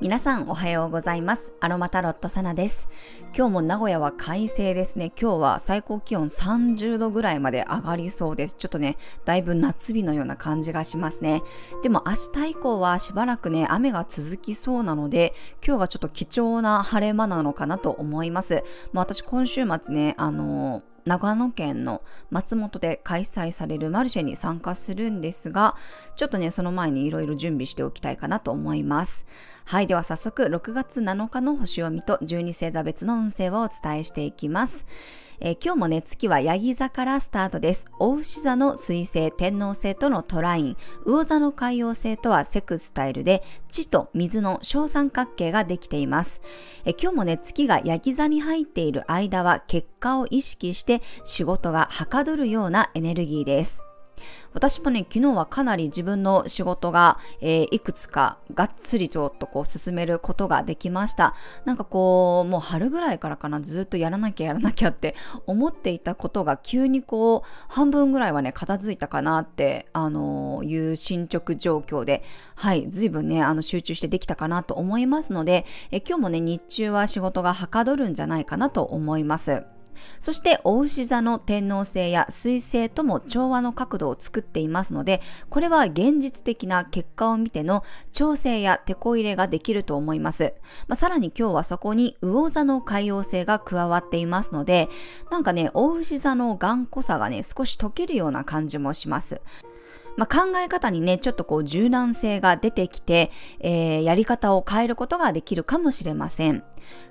皆さんおはようございます。アロマタロットサナです。今日も名古屋は快晴ですね。今日は最高気温30度ぐらいまで上がりそうです。ちょっとね、だいぶ夏日のような感じがしますね。でも明日以降はしばらくね、雨が続きそうなので、今日がちょっと貴重な晴れ間なのかなと思います。まあ、私今週末ね、あのー長野県の松本で開催されるマルシェに参加するんですが、ちょっとね、その前にいろいろ準備しておきたいかなと思います。はい、では早速6月7日の星読みと12星座別の運勢をお伝えしていきます。えー、今日もね、月はヤギ座からスタートです。お牛座の水星、天王星とのトライン、魚座の海洋星とはセクスタイルで、地と水の小三角形ができています。えー、今日もね、月がヤギ座に入っている間は結果を意識して仕事がはかどるようなエネルギーです。私もね、昨日はかなり自分の仕事が、えー、いくつかがっつりちょっとこう進めることができました。なんかこう、もう春ぐらいからかな、ずっとやらなきゃやらなきゃって思っていたことが急にこう、半分ぐらいはね、片付いたかなって、あのー、いう進捗状況で、はい、随分ね、あの、集中してできたかなと思いますので、え今日もね、日中は仕事がはかどるんじゃないかなと思います。そしてお牛座の天王星や水星とも調和の角度を作っていますので、これは現実的な結果を見ての調整や手こ入れができると思います。まあ、さらに今日はそこに魚座の海洋星が加わっていますので、なんかね、お牛座の頑固さがね、少し溶けるような感じもします。まあ、考え方にね、ちょっとこう柔軟性が出てきて、えー、やり方を変えることができるかもしれません。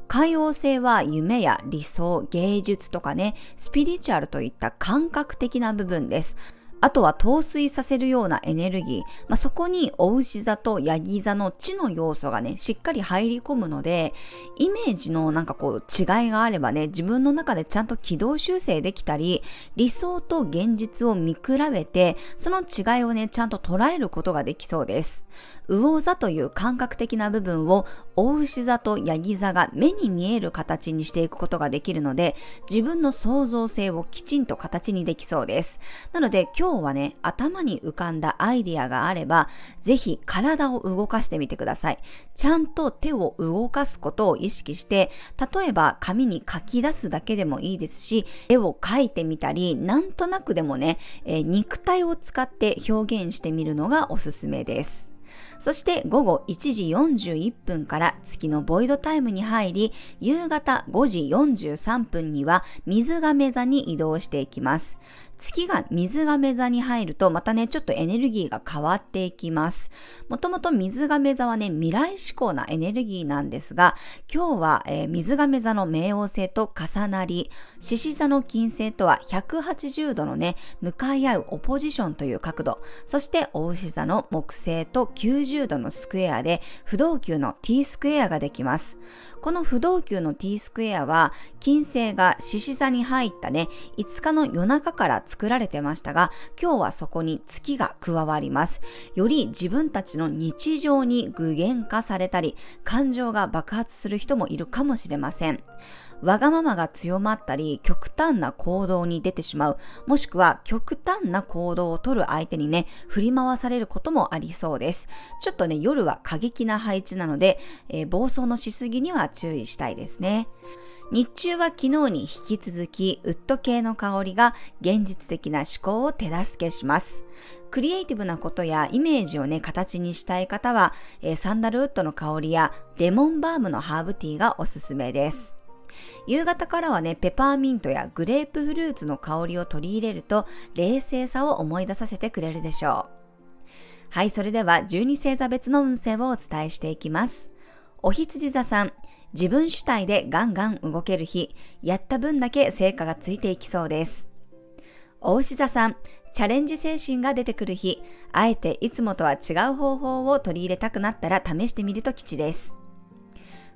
海王星は夢や理想、芸術とかね、スピリチュアルといった感覚的な部分です。あとは陶酔させるようなエネルギー、まあ、そこにお牛座とヤギ座の地の要素がね、しっかり入り込むので、イメージのなんかこう違いがあればね、自分の中でちゃんと軌道修正できたり、理想と現実を見比べて、その違いをね、ちゃんと捉えることができそうです。魚座という感覚的な部分を大牛座とヤギ座が目に見える形にしていくことができるので、自分の創造性をきちんと形にできそうです。なので今日はね、頭に浮かんだアイディアがあれば、ぜひ体を動かしてみてください。ちゃんと手を動かすことを意識して、例えば紙に書き出すだけでもいいですし、絵を描いてみたり、なんとなくでもね、えー、肉体を使って表現してみるのがおすすめです。そして午後1時41分から月のボイドタイムに入り、夕方5時43分には水亀座に移動していきます。月が水亀座に入ると、またね、ちょっとエネルギーが変わっていきます。もともと水亀座はね、未来志向なエネルギーなんですが、今日は、えー、水亀座の冥王星と重なり、獅子座の金星とは180度のね、向かい合うオポジションという角度、そして大牛座の木星と90度のスクエアで、不動級の T スクエアができます。この不動級の T スクエアは、金星が獅子座に入ったね、5日の夜中から作られてましたが、今日はそこに月が加わります。より自分たちの日常に具現化されたり、感情が爆発する人もいるかもしれません。わがままが強まったり、極端な行動に出てしまう、もしくは極端な行動をとる相手にね、振り回されることもありそうです。ちょっとね、夜は過激な配置なので、えー、暴走のしすぎには注意したいですね。日中は昨日に引き続き、ウッド系の香りが現実的な思考を手助けします。クリエイティブなことやイメージをね、形にしたい方は、え、サンダルウッドの香りやレモンバームのハーブティーがおすすめです。夕方からはね、ペパーミントやグレープフルーツの香りを取り入れると、冷静さを思い出させてくれるでしょう。はい、それでは12星座別の運勢をお伝えしていきます。お羊座さん、自分主体でガンガン動ける日、やった分だけ成果がついていきそうです。お牛座さん、チャレンジ精神が出てくる日、あえていつもとは違う方法を取り入れたくなったら試してみると吉です。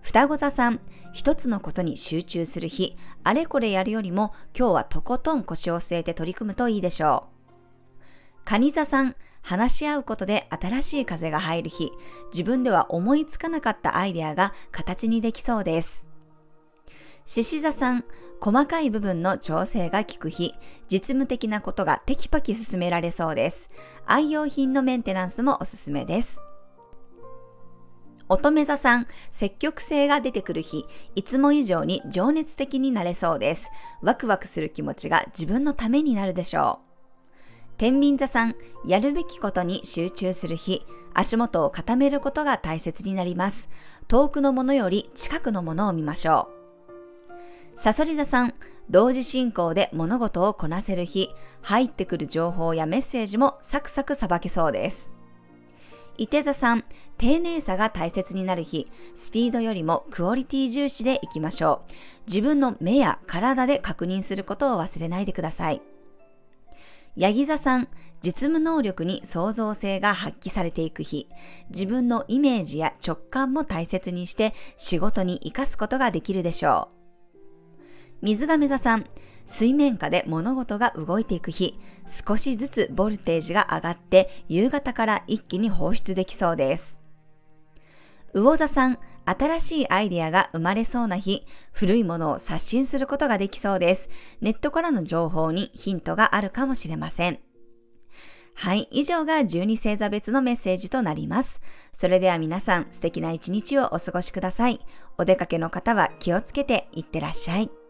双子座さん、一つのことに集中する日、あれこれやるよりも今日はとことん腰を据えて取り組むといいでしょう。蟹座さん、話し合うことで新しい風が入る日、自分では思いつかなかったアイデアが形にできそうです。獅子座さん、細かい部分の調整が効く日、実務的なことがテキパキ進められそうです。愛用品のメンテナンスもおすすめです。乙女座さん、積極性が出てくる日、いつも以上に情熱的になれそうです。ワクワクする気持ちが自分のためになるでしょう。天秤座さん、やるべきことに集中する日、足元を固めることが大切になります。遠くのものより近くのものを見ましょう。さそり座さん、同時進行で物事をこなせる日、入ってくる情報やメッセージもサクサクさばけそうです。伊手座さん、丁寧さが大切になる日、スピードよりもクオリティ重視でいきましょう。自分の目や体で確認することを忘れないでください。ヤギ座さん、実務能力に創造性が発揮されていく日、自分のイメージや直感も大切にして仕事に活かすことができるでしょう。水亀座さん、水面下で物事が動いていく日、少しずつボルテージが上がって夕方から一気に放出できそうです。魚座さん、新しいアイデアが生まれそうな日、古いものを刷新することができそうです。ネットからの情報にヒントがあるかもしれません。はい、以上が12星座別のメッセージとなります。それでは皆さん素敵な一日をお過ごしください。お出かけの方は気をつけていってらっしゃい。